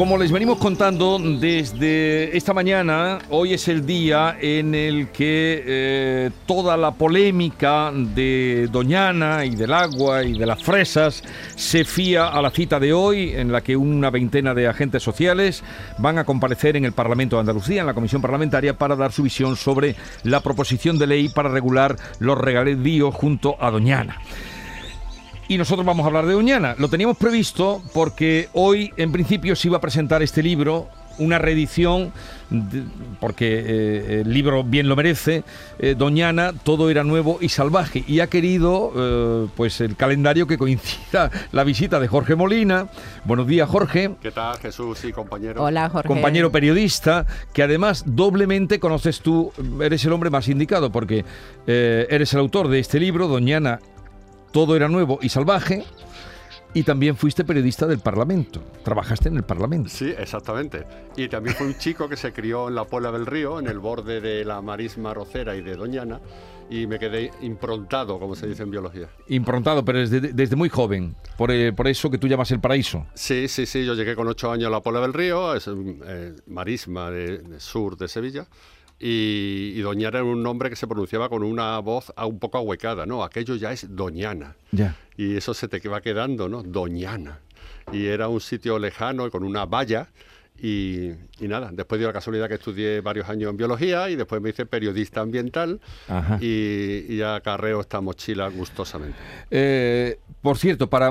Como les venimos contando desde esta mañana, hoy es el día en el que eh, toda la polémica de Doñana y del agua y de las fresas se fía a la cita de hoy, en la que una veintena de agentes sociales van a comparecer en el Parlamento de Andalucía, en la Comisión Parlamentaria, para dar su visión sobre la proposición de ley para regular los regalíos junto a Doñana y nosotros vamos a hablar de Doñana. Lo teníamos previsto porque hoy en principio se iba a presentar este libro, una reedición, porque eh, el libro bien lo merece, eh, Doñana, todo era nuevo y salvaje, y ha querido eh, pues el calendario que coincida la visita de Jorge Molina. Buenos días, Jorge. ¿Qué tal, Jesús? Sí, compañero. Hola, Jorge. Compañero periodista, que además doblemente conoces tú, eres el hombre más indicado, porque eres el autor de este libro, Doñana todo era nuevo y salvaje. Y también fuiste periodista del Parlamento. Trabajaste en el Parlamento. Sí, exactamente. Y también fue un chico que se crió en la Puebla del Río, en el borde de la marisma rocera y de Doñana, y me quedé improntado, como se dice en biología. Improntado, pero desde, muy joven, por, eh, por, eso que tú llamas el paraíso. Sí, sí, sí. Yo llegué con ocho años a la Puebla del Río, es eh, marisma de, sur de Sevilla y, Doñana era un nombre que se pronunciaba con una voz un poco ahuecada, ¿no? Aquello ya es Doñana. Ya. Y eso se te va quedando, ¿no? Doñana. Y era un sitio lejano con una valla. Y, nada, después dio la casualidad que estudié varios años en biología y después me hice periodista ambiental y, ya acarreo esta mochila gustosamente. Eh, por cierto, para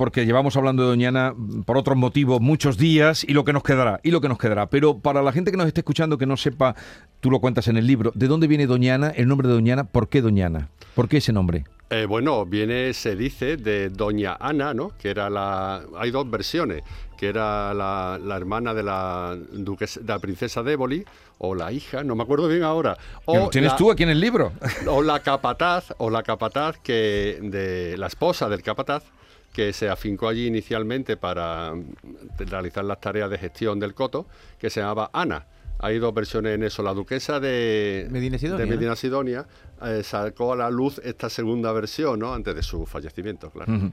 porque llevamos hablando de Doñana por otros motivos muchos días y lo que nos quedará, y lo que nos quedará. Pero para la gente que nos esté escuchando que no sepa, tú lo cuentas en el libro, ¿de dónde viene Doñana, el nombre de Doñana? ¿Por qué Doñana? ¿Por qué ese nombre? Eh, bueno, viene, se dice, de Doña Ana, ¿no? Que era la... Hay dos versiones, que era la, hermana de la, duquesa, de la princesa de Éboli, o la hija, no me acuerdo bien ahora. O ¿Tienes tú aquí en el libro? O la capataz, o la capataz que de la esposa del capataz, que se afincó allí inicialmente para mm, realizar las tareas de gestión del coto, que se llamaba Ana. Hay dos versiones en eso. La duquesa de Medina de Medina Sidonia eh, sacó a la luz esta segunda versión, ¿no? Antes de su fallecimiento, claro.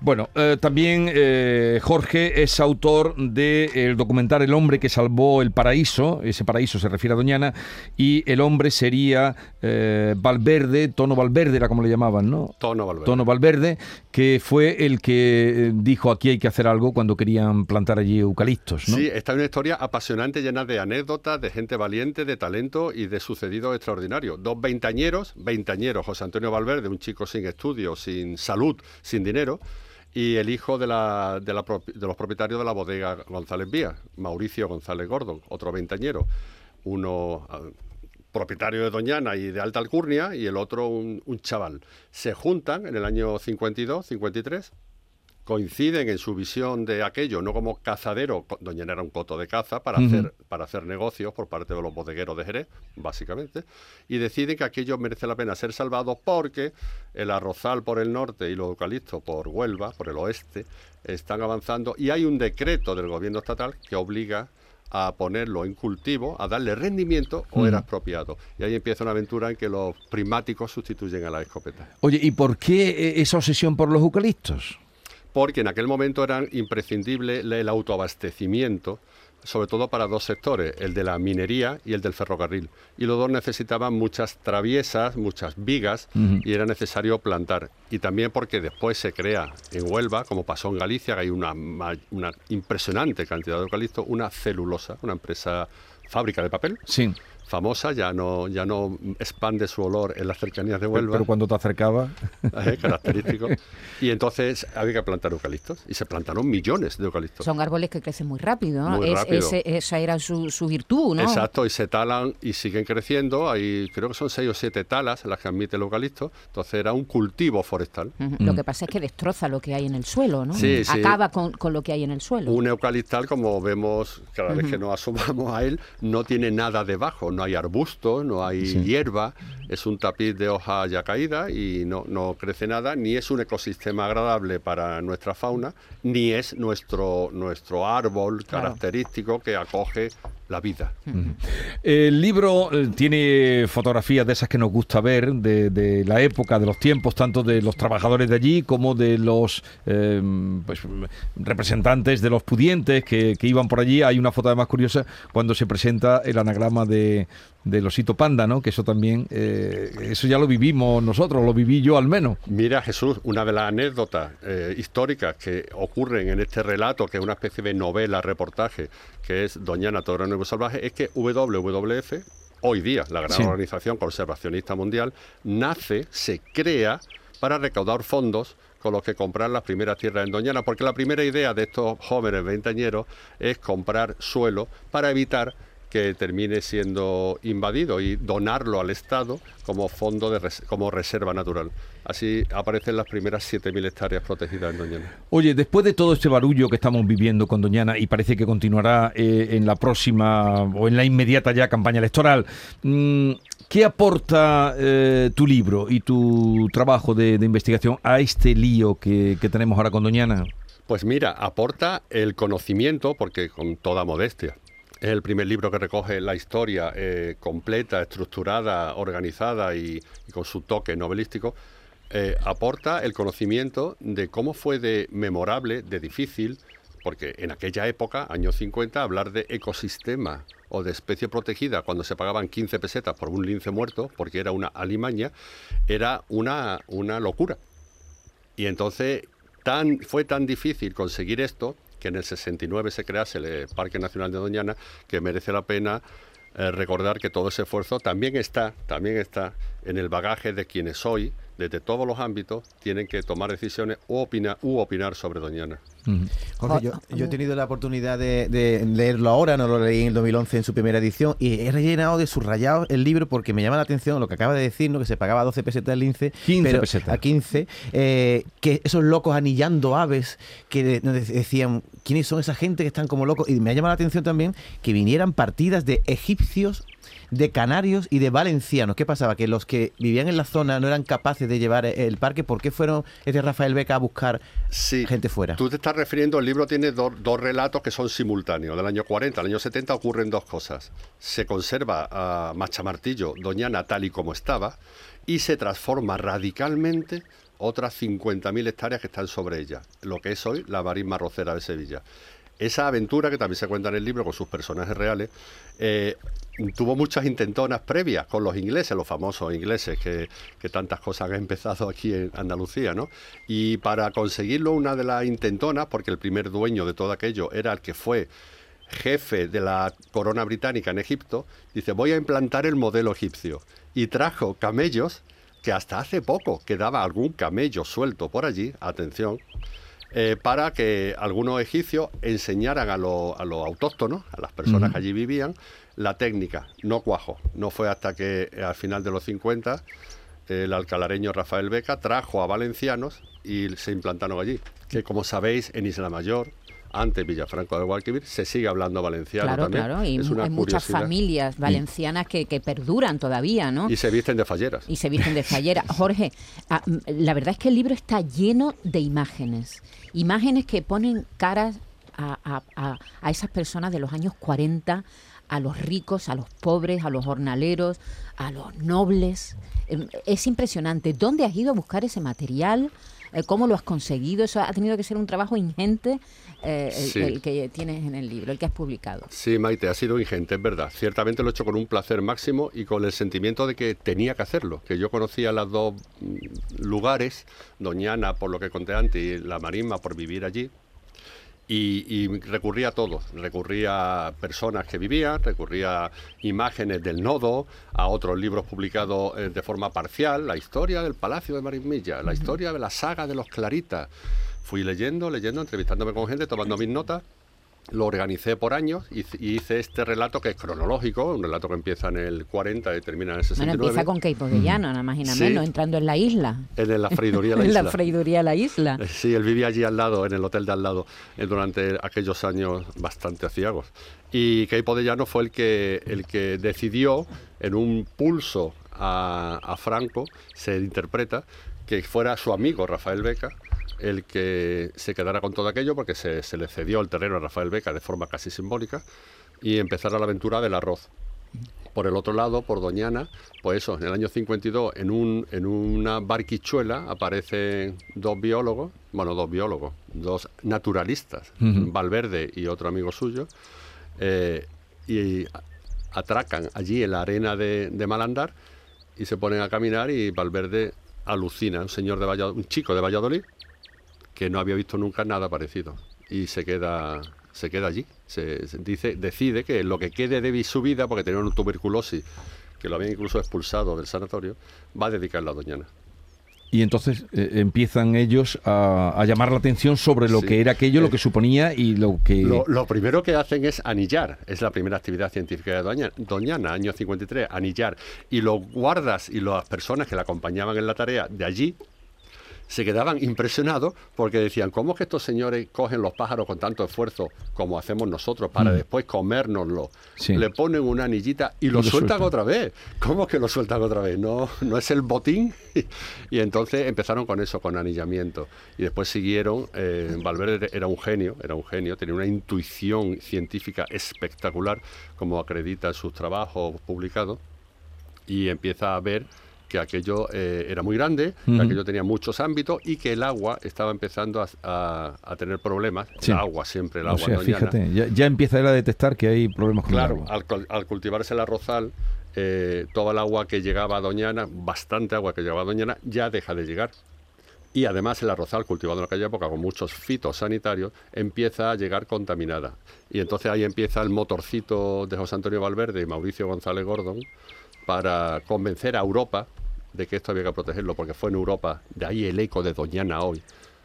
Bueno, eh, también eh, Jorge es autor del documental El hombre que salvó el paraíso, ese paraíso se refiere a Doñana, y el hombre sería Valverde, Tono Valverde era como le llamaban, ¿no? Tono Valverde. Tono Valverde, que fue el que dijo aquí hay que hacer algo cuando querían plantar allí eucaliptos, ¿no? Sí, esta es una historia apasionante, llena de anécdotas, de gente valiente, de talento y de sucedido extraordinario. Dos veintañeros veintañeros, José Antonio Valverde, un chico sin estudios, sin salud, sin dinero, y el hijo de, la, de, los propietarios de la bodega González Vía, Mauricio González Gordon, otro veintañero, uno ah, propietario de Doñana y de Alta Alcurnia, y el otro un, un chaval. Se juntan en el año 52, 53, coinciden en su visión de aquello, no como cazadero, Doñana era un coto de caza para, hacer, para hacer negocios por parte de los bodegueros de Jerez, básicamente, y deciden que aquello merece la pena ser salvado porque el arrozal por el norte y los eucaliptos por Huelva, por el oeste, están avanzando y hay un decreto del gobierno estatal que obliga a ponerlo en cultivo, a darle rendimiento o era expropiado. Y ahí empieza una aventura en que los primáticos sustituyen a la escopeta. Oye, ¿y por qué esa obsesión por los eucaliptos? Porque en aquel momento era imprescindible el autoabastecimiento, sobre todo para dos sectores, el de la minería y el del ferrocarril. Y los dos necesitaban muchas traviesas, muchas vigas, y era necesario plantar. Y también porque después se crea en Huelva, como pasó en Galicia, que hay una, una impresionante cantidad de eucalipto, una celulosa, una empresa fábrica de papel. Sí famosa, ya no, ya no expande su olor en las cercanías de Huelva. Pero, cuando te acercaba. Eh, característico. Y entonces había que plantar eucaliptos. Y se plantaron millones de eucaliptos. Son árboles que crecen muy rápido, ¿no? Muy rápido. esa era su, virtud, ¿no? Exacto, y se talan y siguen creciendo. Hay, creo que son seis o siete talas las que admite el eucalipto. Entonces era un cultivo forestal. Lo que pasa es que destroza lo que hay en el suelo, ¿no? Sí, Acaba con, con, lo que hay en el suelo. Un eucaliptal, como vemos cada vez que nos asomamos a él, no tiene nada debajo no hay arbustos, no hay hierba, es un tapiz de hojas ya caídas y no, no crece nada, ni es un ecosistema agradable para nuestra fauna, ni es nuestro, nuestro árbol característico que acoge la vida. El libro eh, tiene fotografías de esas que nos gusta ver, de, la época, de los tiempos, tanto de los trabajadores de allí como de los eh, pues, representantes de los pudientes que, iban por allí. Hay una foto además curiosa cuando se presenta el anagrama de, del osito panda, ¿no? Que eso también, eh, eso ya lo vivimos nosotros, lo viví yo al menos. Mira Jesús, una de las anécdotas históricas que ocurren en este relato, que es una especie de novela, reportaje, que es Doñana Toro Nuevo Salvaje, es que WWF, hoy día la gran organización conservacionista mundial, nace, se crea para recaudar fondos con los que comprar las primeras tierras en Doñana, porque la primera idea de estos jóvenes veinteañeros es comprar suelo para evitar que termine siendo invadido y donarlo al Estado como fondo de como reserva natural. Así aparecen las primeras 7.000 hectáreas protegidas en Doñana. Oye, después de todo este barullo que estamos viviendo con Doñana y parece que continuará eh, en la próxima o en la inmediata ya campaña electoral, mm, ¿qué aporta eh, tu libro y tu trabajo de, investigación a este lío que, que tenemos ahora con Doñana? Pues mira, aporta el conocimiento, porque con toda modestia, es el primer libro que recoge la historia eh, completa, estructurada, organizada y, con su toque novelístico. Eh, aporta el conocimiento de cómo fue de memorable, de difícil, porque en aquella época, años 50, hablar de ecosistema o de especie protegida cuando se pagaban 15 pesetas por un lince muerto, porque era una alimaña, era una, una locura. Y entonces tan, fue tan difícil conseguir esto que en el 69 se crease el Parque Nacional de Doñana, que merece la pena eh, recordar que todo ese esfuerzo también está, también está en el bagaje de quienes hoy, desde todos los ámbitos, tienen que tomar decisiones u, opinar, u opinar sobre Doñana. Jorge, yo, he tenido la oportunidad de, leerlo ahora, no lo leí en el 2011 en su primera edición, y he rellenado de subrayados el libro porque me llama la atención lo que acaba de decir, ¿no? que se pagaba 12 pesetas el lince, 15 pero pesetas. a 15, eh, que esos locos anillando aves que decían, ¿quiénes son esa gente que están como locos? Y me ha llamado la atención también que vinieran partidas de egipcios de canarios y de valencianos. ¿Qué pasaba? Que los que vivían en la zona no eran capaces de llevar el parque. ¿Por qué fueron este Rafael Beca a buscar gente fuera? Tú te estás refiriendo, el libro tiene dos, relatos que son simultáneos. Del año 40 al año 70 ocurren dos cosas. Se conserva a Machamartillo, Doñana, tal y como estaba, y se transforma radicalmente otras 50.000 hectáreas que están sobre ella, lo que es hoy la marisma rocera de Sevilla. Esa aventura, que también se cuenta en el libro con sus personajes reales, eh, tuvo muchas intentonas previas con los ingleses, los famosos ingleses que, tantas cosas han empezado aquí en Andalucía, ¿no? Y para conseguirlo, una de las intentonas, porque el primer dueño de todo aquello era el que fue jefe de la corona británica en Egipto, dice, voy a implantar el modelo egipcio. Y trajo camellos, que hasta hace poco quedaba algún camello suelto por allí, atención, eh, para que algunos egipcios enseñaran a, los autóctonos, a las personas que allí vivían, la técnica. No cuajo. No fue hasta que eh, al final de los 50 el alcalareño Rafael Beca trajo a valencianos y se implantaron allí. Que como sabéis, en Isla Mayor, antes Villafranco de Guadalquivir, se sigue hablando valenciano claro, también. Claro, y hay muchas familias valencianas que, perduran todavía, ¿no? Y se visten de falleras. Y se visten de falleras. Jorge, ah, la verdad es que el libro está lleno de imágenes. Imágenes que ponen caras a, a esas personas de los años 40 a los ricos, a los pobres, a los jornaleros, a los nobles. Em, es impresionante. ¿Dónde has ido a buscar ese material? Eh, ¿Cómo lo has conseguido? Eso ha tenido que ser un trabajo ingente eh, el, que tienes en el libro, el que has publicado. Sí, Maite, ha sido ingente, es verdad. Ciertamente lo he hecho con un placer máximo y con el sentimiento de que tenía que hacerlo, que yo conocía los dos mm, lugares, Doñana por lo que conté antes y La Marisma por vivir allí, y, recurría a todo, recurría a personas que vivían, recurría a imágenes del nodo, a otros libros publicados eh, de forma parcial, la historia del Palacio de Marismilla, la historia de la saga de los Claritas. Fui leyendo, leyendo, entrevistándome con gente, tomando mis notas lo organicé por años y, hice este relato que es cronológico, un relato que empieza en el 40 y termina en el Bueno, 69. empieza con Keipo de Llano, nada más y nada Sí. menos, entrando en la isla. en la freiduría de la en isla. la freiduría de la isla. Eh, Sí, él vivía allí al lado, en el hotel de al lado, eh, durante aquellos años bastante aciagos. Y Keipo de Llano fue el que, el que decidió, en un pulso a, a Franco, se interpreta, que fuera su amigo Rafael Beca el que se quedara con todo aquello, porque se, se le cedió el terreno a Rafael Beca de forma casi simbólica, y empezara la aventura del arroz. Por el otro lado, por Doñana, pues eso, en el año 52, en, un, en una barquichuela aparecen dos biólogos, bueno, dos biólogos, dos naturalistas. Valverde y otro amigo suyo, eh, y atracan allí en la arena de, de Malandar y se ponen a caminar y Valverde alucina, un señor de Valladolid, un chico de Valladolid que no había visto nunca nada parecido y se queda se queda allí se, se dice decide que lo que quede de su vida porque tenía una tuberculosis que lo habían incluso expulsado del sanatorio va a dedicarla a Doñana Y entonces eh, empiezan ellos a, a llamar la atención sobre lo Sí. que era aquello, lo Eh, que suponía y lo que... Lo, lo primero que hacen es anillar, es la primera actividad científica de Doña, Doñana, año 53, anillar. Y los guardas y las personas que la acompañaban en la tarea de allí se quedaban impresionados porque decían, ¿cómo es que estos señores cogen los pájaros con tanto esfuerzo como hacemos nosotros para Mm. después comérnoslo? Sí. Le ponen una anillita y lo, sueltan, sueltan. otra vez. ¿Cómo que lo sueltan otra vez? ¿No, no es el botín? y entonces empezaron con eso, con anillamiento. Y después siguieron, eh, Valverde era un genio, era un genio, tenía una intuición científica espectacular, como acredita en sus trabajos publicados y empieza a ver que aquello eh, era muy grande, que aquello tenía muchos ámbitos y que el agua estaba empezando a, a- a tener problemas. Sí. El agua siempre, el o agua sea, doñana. fíjate, ya, ya empieza él a detectar que hay problemas con Claro, el agua. al, al cultivarse el arrozal, eh, toda el agua que llegaba a Doñana, bastante agua que llegaba a Doñana, ya deja de llegar. Y además el arrozal cultivado en aquella época con muchos fitosanitarios empieza a llegar contaminada. Y entonces ahí empieza el motorcito de José Antonio Valverde y Mauricio González Gordon para convencer a Europa de que esto había que protegerlo, porque fue en Europa, de ahí el eco de Doñana hoy.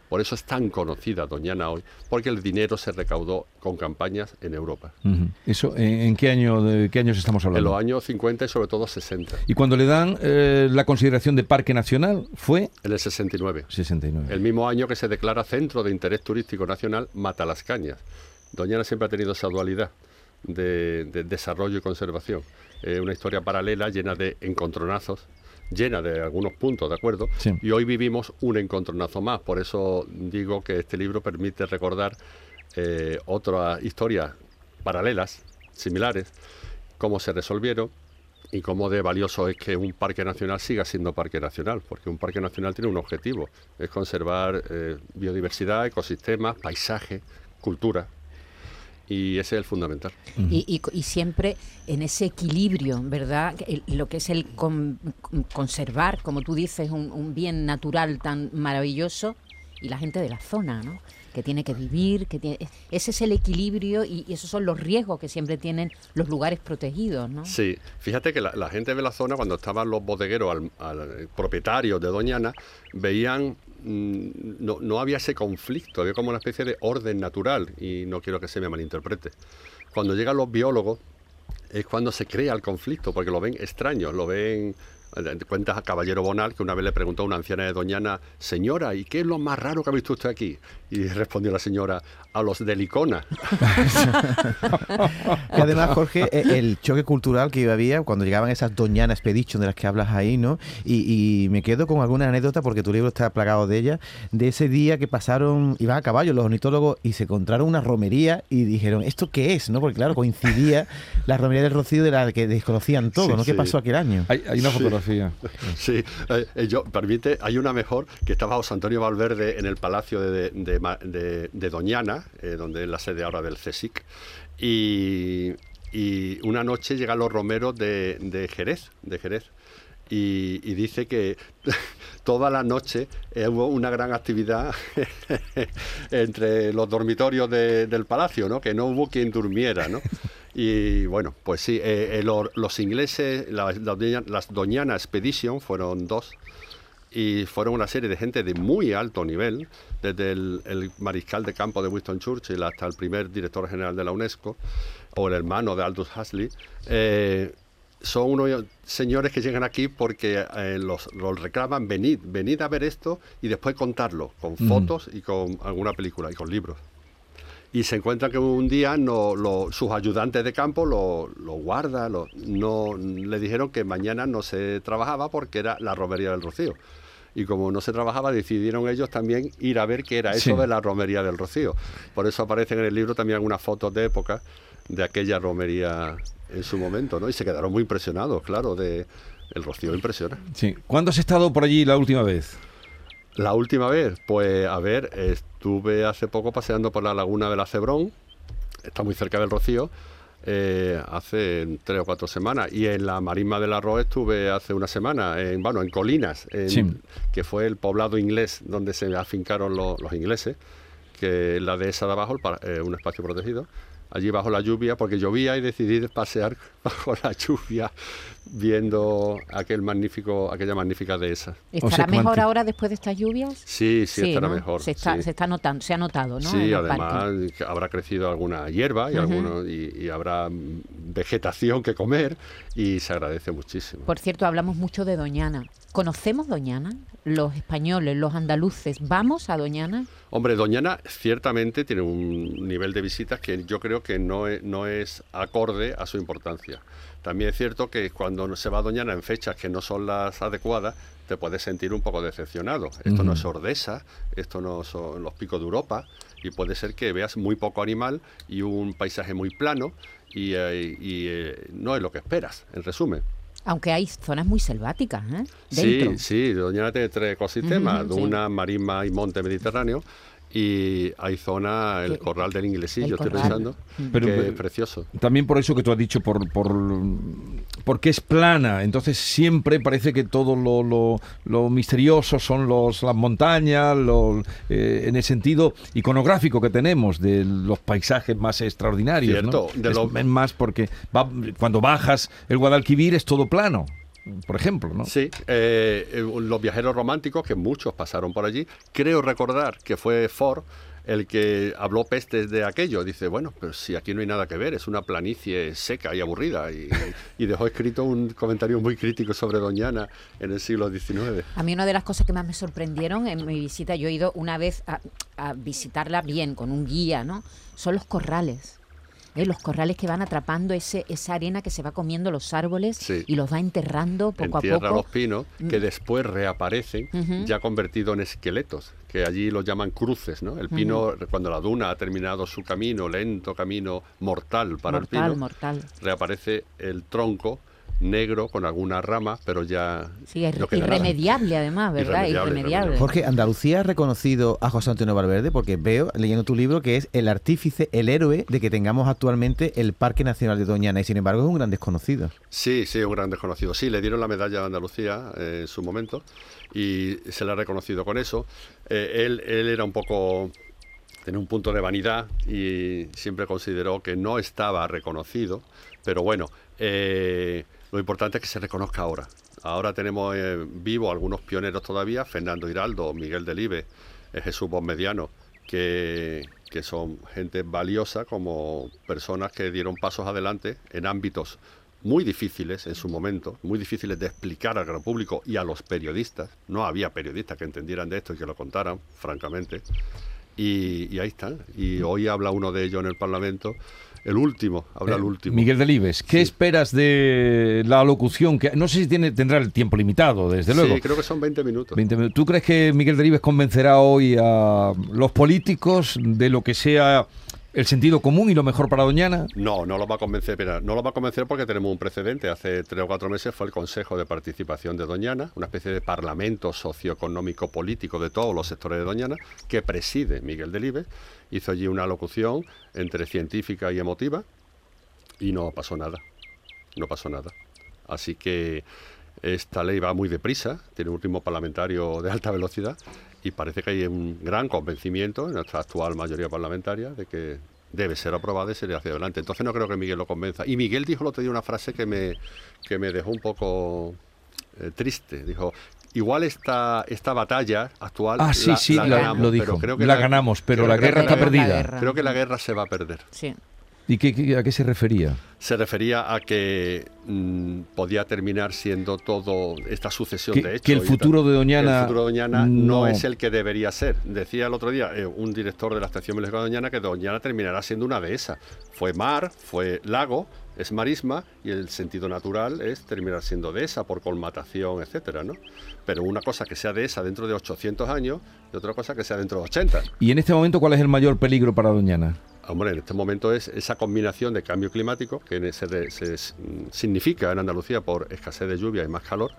Por eso es tan conocida Doñana hoy, porque el dinero se recaudó con campañas en Europa. Eso, ¿en, en qué año de qué años estamos En hablando? los años 50 y sobre todo 60. Y cuando le dan eh, la consideración de parque nacional fue En el 69. 69. El mismo año que se declara Centro de Interés Turístico Nacional Matalascañas. Doñana siempre ha tenido esa dualidad de, de desarrollo y conservación. Eh, una historia paralela llena de encontronazos, llena de algunos puntos, ¿de acuerdo? Sí. Y hoy vivimos un encontronazo más. Por eso digo que este libro permite recordar eh, otras historias paralelas, similares, cómo se resolvieron y cómo de valioso es que un parque nacional siga siendo parque nacional, porque un parque nacional tiene un objetivo, es conservar eh, biodiversidad, ecosistemas, paisaje, cultura, y ese es el fundamental. Y, y siempre en ese equilibrio, ¿verdad? El- lo que es el con- con- conservar, como tú dices, un, un bien natural tan maravilloso y la gente de la zona, ¿no? Que tiene que vivir, que tiene, ese es el equilibrio y, y esos son los riesgos que siempre tienen los lugares protegidos, ¿no? Sí, fíjate que la, la gente de la zona, cuando estaban los bodegueros al, al propietario de Doñana, veían, no, no había ese conflicto, había como una especie de orden natural, y no quiero que se me malinterprete. Cuando llegan los biólogos, es cuando se crea el conflicto, porque lo ven extraño, lo ven... eh, Cuentas a Caballero Bonal que una vez le preguntó a una anciana de Doñana, señora, ¿y qué es lo más raro que ha visto usted aquí? Y respondió la señora, a los de Licona. Y además, Jorge, e- el choque cultural que había cuando llegaban esas Doñana Expedition de las que hablas ahí, ¿no? Y, y me quedo con alguna anécdota, porque tu libro está plagado de ella, de ese día que pasaron, iban a caballo los ornitólogos y se encontraron una romería y dijeron, ¿esto qué es? ¿no? Porque claro, coincidía la romería del Rocío de la que desconocían todo, Sí, ¿no? ¿Qué pasó aquel año? Hay, hay una Sí. Sí, eh, eh, yo, permite, hay una mejor que estaba José Antonio Valverde en el palacio de, de- Doñana, eh, donde es la sede ahora del CSIC, y, y una noche llegan los romeros de Jerez, de Jerez. Y, y dice que toda la noche hubo una gran actividad entre los dormitorios de- del palacio, ¿no? que no hubo quien durmiera. ¿no? Y bueno, pues sí, eh, eh, lo- los ingleses, las Doñana Expedition fueron dos, y fueron una serie de gente de muy alto nivel, desde el, el mariscal de campo de Winston Churchill hasta el primer director general de la UNESCO, o el hermano de Aldous Huxley. eh, son unos señores que llegan aquí porque eh, los, los reclaman, venid, venid a ver esto y después contarlo, con fotos y con alguna película y con libros. Y se encuentran que un día no, lo- sus ayudantes de campo lo, lo guardan, lo- no, le dijeron que mañana no se trabajaba porque era la romería del Rocío. Y como no se trabajaba, decidieron ellos también ir a ver qué era eso Sí. de la romería del Rocío. Por eso aparecen en el libro también algunas fotos de época de aquella romería en su momento, ¿no? Y se quedaron muy impresionados, claro, de el Rocío impresiona. Sí. ¿Cuándo has estado por allí la última vez? La última vez, pues a ver, estuve hace poco paseando por la laguna de la Cebrón, está muy cerca del Rocío, eh, hace tres o cuatro semanas. Y en la marisma del Arroz estuve hace una semana, en, bueno, en Colinas, en- Sí. que fue el poblado inglés donde se afincaron lo- los ingleses, que la dehesa de abajo, el eh, un espacio protegido. Allí bajo la lluvia, porque llovía y decidí pasear bajo la lluvia viendo aquel magnífico, aquella magnífica dehesa. ¿Estará sea, mejor ahora después de estas lluvias? Sí, sí, estará ¿no? mejor. Se está, sí. se está notando, se ha notado, ¿no? Sí, además habrá crecido alguna hierba y, Ujú. alguno- y, y habrá vegetación que comer y se agradece muchísimo. Por cierto, hablamos mucho de Doñana. ¿Conocemos Doñana? Los españoles, los andaluces, ¿vamos a Doñana? Hombre, Doñana ciertamente tiene un nivel de visitas que yo creo que no es, no es acorde a su importancia. También es cierto que cuando se va a Doñana en fechas que no son las adecuadas, te puedes sentir un poco decepcionado. Esto no es Ordesa, esto no son los picos de Europa, y puede ser que veas muy poco animal y un paisaje muy plano, y, eh, y, eh, no es lo que esperas, en resumen. Aunque hay zonas muy selváticas, ¿eh? Dentro. Sí, sí, Doñana tiene tres ecosistemas, sí. una marisma y monte mediterráneo, y hay zona, el corral del inglesillo, el estoy pensando, Pero- que pero- es precioso. También por eso que tú has dicho, por, por porque es plana, entonces siempre parece que todo lo, lo- lo misterioso son los, las montañas, lo- eh, en el sentido iconográfico que tenemos de los paisajes más extraordinarios. ¿no? Cierto, de es, lo- es más porque va- cuando bajas el Guadalquivir es todo plano, por ejemplo. ¿no? Sí, eh, eh, los viajeros románticos, que muchos pasaron por allí, creo recordar que fue Ford el que habló pestes de aquello. Dice, bueno, pero si aquí no hay nada que ver, es una planicie seca y aburrida. Y, y dejó escrito un comentario muy crítico sobre Doñana en el siglo XIX. A mí una de las cosas que más me sorprendieron en mi visita, yo he ido una vez a, a visitarla bien, con un guía, ¿no? Son los corrales. ¿Eh? Los corrales que van atrapando ese, esa arena que se va comiendo los árboles Sí. y los va enterrando poco Entierra a poco. Mm. los pinos que después reaparecen ya convertidos en esqueletos, que allí los llaman cruces, ¿no? El pino, cuando la duna ha terminado su camino, lento camino mortal para mortal, el pino, mortal. reaparece el tronco negro con algunas ramas, pero ya Sí, es no queda nada. irremediable además, ¿verdad? Irremediable, Irremediable. Jorge, Andalucía ha reconocido a José Antonio Valverde porque veo, leyendo tu libro, que es el artífice, el héroe de que tengamos actualmente el Parque Nacional de Doñana y sin embargo es un gran desconocido. Sí, sí, un gran desconocido. Sí, le dieron la medalla a Andalucía eh, en su momento y se le ha reconocido con eso. Eh, él, él era un poco, tenía un punto de vanidad y siempre consideró que no estaba reconocido, pero bueno, eh, lo importante es que se reconozca ahora. Ahora tenemos eh, vivo algunos pioneros todavía, Fernando Hiraldo, Miguel Delibe, eh, Jesús Mediano, que, son gente valiosa como personas que dieron pasos adelante en ámbitos muy difíciles en su momento, muy difíciles de explicar al gran público y a los periodistas. No había periodistas que entendieran de esto y que lo contaran, francamente. Y ahí están. Y hoy habla uno de ellos en el Parlamento. El último, habla el Eh, último. Miguel Delibes, ¿qué Sí. esperas de la locución? Que no sé si tiene, tendrá el tiempo limitado, desde luego. Sí, creo que son 20 minutos. 20 minutos. ¿Tú crees que Miguel Delibes convencerá hoy a los políticos de lo que sea el sentido común y lo mejor para Doñana? No, no lo va a convencer, pero no lo va a convencer porque tenemos un precedente. Hace tres o cuatro meses fue el Consejo de Participación de Doñana, una especie de parlamento socioeconómico político de todos los sectores de Doñana, que preside Miguel Delibes. Hizo allí una locución entre científica y emotiva y no pasó nada. No pasó nada. Así que esta ley va muy deprisa, tiene un ritmo parlamentario de alta velocidad y parece que hay un gran convencimiento en nuestra actual mayoría parlamentaria de que debe ser aprobada y seguir hacia adelante. Entonces no creo que Miguel lo convenza. Y Miguel dijo el otro día una frase que me, que me dejó un poco eh, triste. Dijo, igual esta, esta batalla actual Ah, sí, la, sí, la la- ganamos, lo pero dijo. creo que La ganamos, pero la guerra está perdida. Creo que la guerra se va a perder. Sí. ¿Y qué, qué- a qué se refería? Se refería a que mm, podía terminar siendo todo esta sucesión Que- de hechos. que el futuro de Doñana el futuro de Doñana no- no... es el que debería ser. Decía el otro día eh, un director de la estación biológica de Doñana que Doñana terminará siendo una dehesa. Fue mar, fue lago, es marisma y el sentido natural es terminar siendo dehesa por colmatación, etcétera, ¿no? Pero una cosa que sea dehesa dentro de 800 años y otra cosa que sea dentro de 80. ¿Y en este momento cuál es el mayor peligro para Doñana? Hombre, en este momento es esa combinación de cambio climático que se, de- se s- mm, significa en Andalucía por escasez de lluvia y más calor,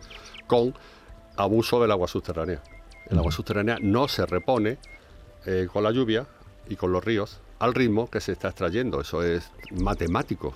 con abuso del agua subterránea. El agua subterránea no se repone eh, con la lluvia y con los ríos al ritmo que se está extrayendo. Eso es matemático.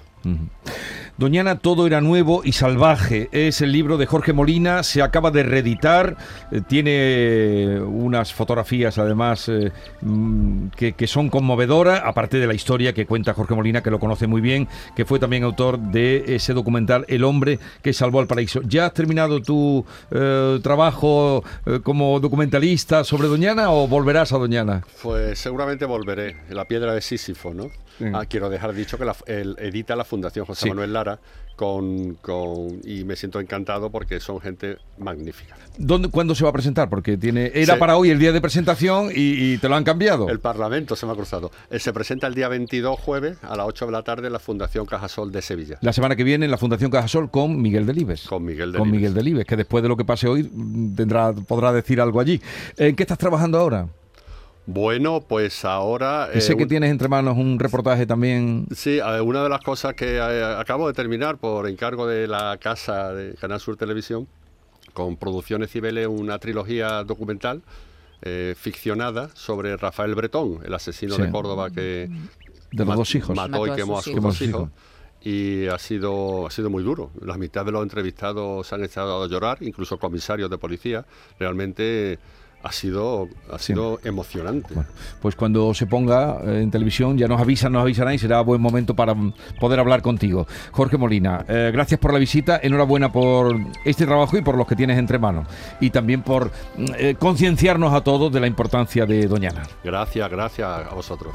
Doñana, todo era nuevo y salvaje. Es el libro de Jorge Molina, se acaba de reeditar. eh, tiene unas fotografías, además, eh, mm, que, son conmovedoras, aparte de la historia que cuenta Jorge Molina, que lo conoce muy bien, que fue también autor de ese documental El hombre que salvó al paraíso. ¿Ya has terminado tu eh, trabajo como documentalista sobre Doñana o volverás a Doñana? Pues seguramente volveré. La piedra de Sísifo, ¿no? Sí. Ah, quiero dejar dicho que la, el- edita la Fundación José Sí. Manuel Lara con, con- y me siento encantado porque son gente magnífica. ¿Dónde, ¿Cuándo se va a presentar? Porque tiene era Se- para hoy el día de presentación y, y te lo han cambiado. El Parlamento se me ha cruzado. Eh, Se presenta el día 22 jueves a las 8 de la tarde en la Fundación Cajasol de Sevilla. La semana que viene en la Fundación Cajasol con Miguel Delibes. Con Miguel Con Delibes. Miguel Delibes, que después de lo que pase hoy mm, tendrá, podrá decir algo allí. ¿En qué estás trabajando ahora? Bueno, pues ahora... Sé eh, que tienes entre manos un reportaje también. Sí, una de las cosas que eh, acabo de terminar por encargo de la casa de Canal Sur Televisión, con Producciones Cibeles, una trilogía documental eh, ficcionada sobre Rafael Bretón, el asesino Sí. de Córdoba que De los ma- dos hijos. mató Mató y a quemó a sus dos hijos. Y ha sido, ha sido muy duro. La mitad de los entrevistados se han echado a llorar, incluso comisarios de policía. Realmente ha sido, ha Sí. sido emocionante. Bueno, pues cuando se ponga eh, en televisión ya nos avisan, nos avisarán y será buen momento para mm, poder hablar contigo. Jorge Molina, eh, gracias por la visita, enhorabuena por este trabajo y por los que tienes entre manos. Y también por mm, eh, concienciarnos a todos de la importancia de Doñana. Gracias, gracias a vosotros.